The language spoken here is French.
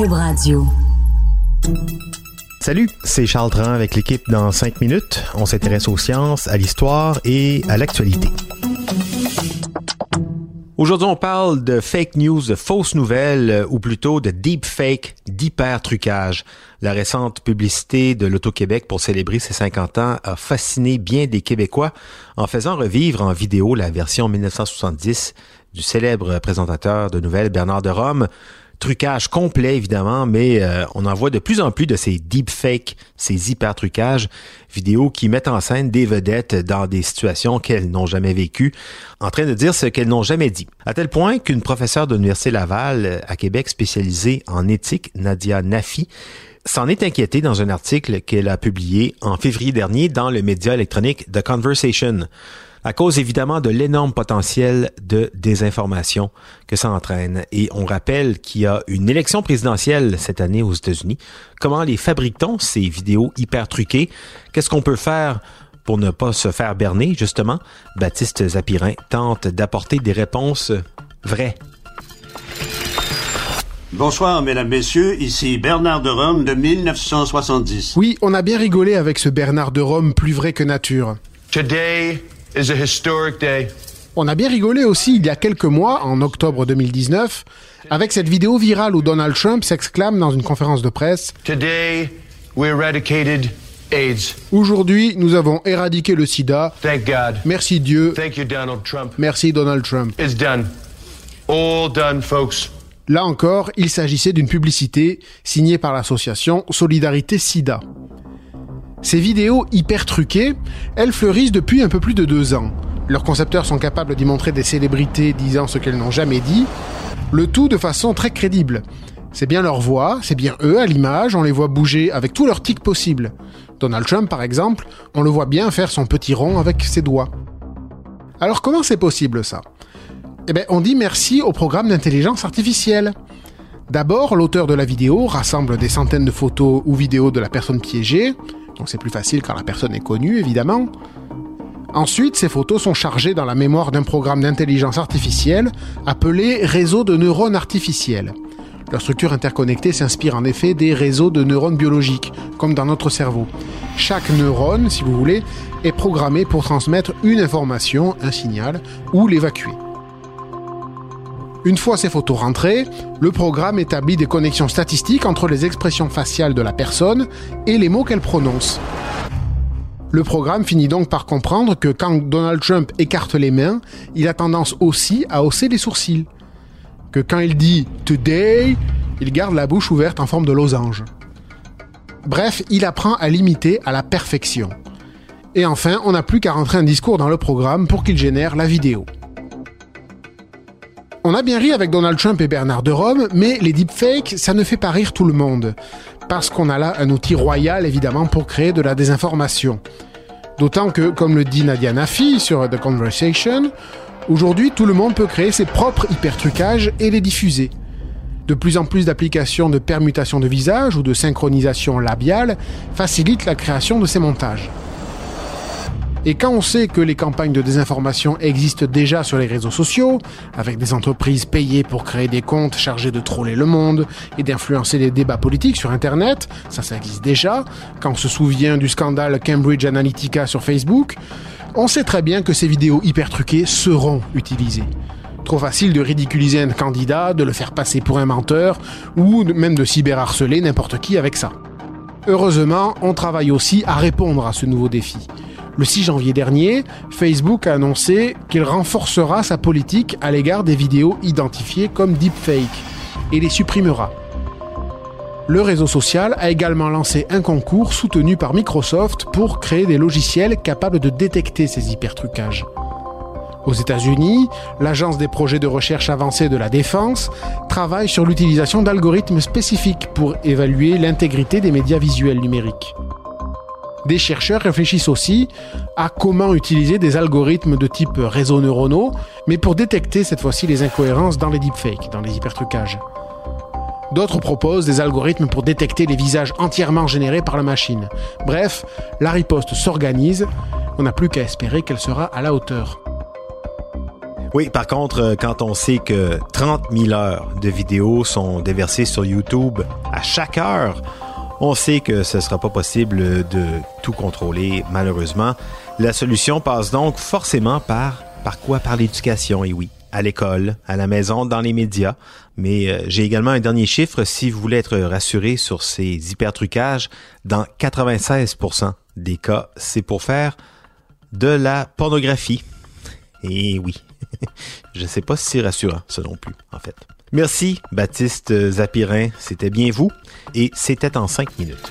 Cube Radio. Salut, c'est Charles Dran avec l'équipe dans 5 minutes. On s'intéresse aux sciences, à l'histoire et à l'actualité. Aujourd'hui, on parle de fake news, de fausses nouvelles, ou plutôt de deep fake, d'hyper trucage. La récente publicité de l'Auto-Québec pour célébrer ses 50 ans a fasciné bien des Québécois en faisant revivre en vidéo la version 1970 du célèbre présentateur de nouvelles Bernard de Rome trucage complet évidemment, mais euh, on en voit de plus en plus de ces deepfakes, ces hyper trucages vidéos qui mettent en scène des vedettes dans des situations qu'elles n'ont jamais vécues, en train de dire ce qu'elles n'ont jamais dit. À tel point qu'une professeure de l'Université Laval euh, à Québec spécialisée en éthique, Nadia Nafi, s'en est inquiétée dans un article qu'elle a publié en février dernier dans le média électronique The Conversation à cause évidemment de l'énorme potentiel de désinformation que ça entraîne. Et on rappelle qu'il y a une élection présidentielle cette année aux États-Unis. Comment les fabrique-t-on, ces vidéos hyper truquées? Qu'est-ce qu'on peut faire pour ne pas se faire berner, justement? Baptiste Zapirin tente d'apporter des réponses vraies. Bonsoir, mesdames, messieurs. Ici Bernard de Rome de 1970. Oui, on a bien rigolé avec ce Bernard de Rome plus vrai que nature. Today is a historic day. On a bien rigolé aussi il y a quelques mois, en octobre 2019, avec cette vidéo virale où Donald Trump s'exclame dans une conférence de presse Today we eradicated AIDS. Aujourd'hui, nous avons éradiqué le sida. Thank God. Merci Dieu. Thank you, Donald Trump. Merci Donald Trump. It's done. All done, folks. Là encore, il s'agissait d'une publicité signée par l'association Solidarité SIDA. Ces vidéos hyper truquées, elles fleurissent depuis un peu plus de deux ans. Leurs concepteurs sont capables d'y montrer des célébrités disant ce qu'elles n'ont jamais dit, le tout de façon très crédible. C'est bien leur voix, c'est bien eux à l'image, on les voit bouger avec tous leurs tics possibles. Donald Trump, par exemple, on le voit bien faire son petit rond avec ses doigts. Alors comment c'est possible ça? Eh bien, on dit merci au programme d'intelligence artificielle. D'abord, l'auteur de la vidéo rassemble des centaines de photos ou vidéos de la personne piégée, donc c'est plus facile quand la personne est connue, évidemment. Ensuite, ces photos sont chargées dans la mémoire d'un programme d'intelligence artificielle appelé réseau de neurones artificiels. Leur structure interconnectée s'inspire en effet des réseaux de neurones biologiques, comme dans notre cerveau. Chaque neurone, si vous voulez, est programmé pour transmettre une information, un signal, ou l'évacuer. Une fois ces photos rentrées, le programme établit des connexions statistiques entre les expressions faciales de la personne et les mots qu'elle prononce. Le programme finit donc par comprendre que quand Donald Trump écarte les mains, il a tendance aussi à hausser les sourcils. Que quand il dit Today, il garde la bouche ouverte en forme de losange. Bref, il apprend à l'imiter à la perfection. Et enfin, on n'a plus qu'à rentrer un discours dans le programme pour qu'il génère la vidéo. On a bien ri avec Donald Trump et Bernard de Rome, mais les deepfakes, ça ne fait pas rire tout le monde. Parce qu'on a là un outil royal, évidemment, pour créer de la désinformation. D'autant que, comme le dit Nadia Nafi sur The Conversation, aujourd'hui tout le monde peut créer ses propres hypertrucages et les diffuser. De plus en plus d'applications de permutation de visage ou de synchronisation labiale facilitent la création de ces montages. Et quand on sait que les campagnes de désinformation existent déjà sur les réseaux sociaux, avec des entreprises payées pour créer des comptes chargés de troller le monde et d'influencer les débats politiques sur Internet, ça ça existe déjà, quand on se souvient du scandale Cambridge Analytica sur Facebook, on sait très bien que ces vidéos hyper truquées seront utilisées. Trop facile de ridiculiser un candidat, de le faire passer pour un menteur, ou même de cyberharceler n'importe qui avec ça. Heureusement, on travaille aussi à répondre à ce nouveau défi. Le 6 janvier dernier, Facebook a annoncé qu'il renforcera sa politique à l'égard des vidéos identifiées comme deepfake et les supprimera. Le réseau social a également lancé un concours soutenu par Microsoft pour créer des logiciels capables de détecter ces hypertrucages. Aux États-Unis, l'Agence des projets de recherche avancée de la défense travaille sur l'utilisation d'algorithmes spécifiques pour évaluer l'intégrité des médias visuels numériques. Des chercheurs réfléchissent aussi à comment utiliser des algorithmes de type réseaux neuronaux, mais pour détecter cette fois-ci les incohérences dans les deepfakes, dans les hypertrucages. D'autres proposent des algorithmes pour détecter les visages entièrement générés par la machine. Bref, la riposte s'organise, on n'a plus qu'à espérer qu'elle sera à la hauteur. Oui, par contre, euh, quand on sait que 30 000 heures de vidéos sont déversées sur YouTube à chaque heure, on sait que ce ne sera pas possible de tout contrôler, malheureusement. La solution passe donc forcément par, par quoi? Par l'éducation, et oui à l'école, à la maison, dans les médias. Mais euh, j'ai également un dernier chiffre. Si vous voulez être rassuré sur ces hypertrucages, dans 96% des cas, c'est pour faire de la pornographie. Et oui, je ne sais pas si c'est rassurant, ça non plus, en fait. Merci, Baptiste Zapirin. C'était bien vous. Et c'était en cinq minutes.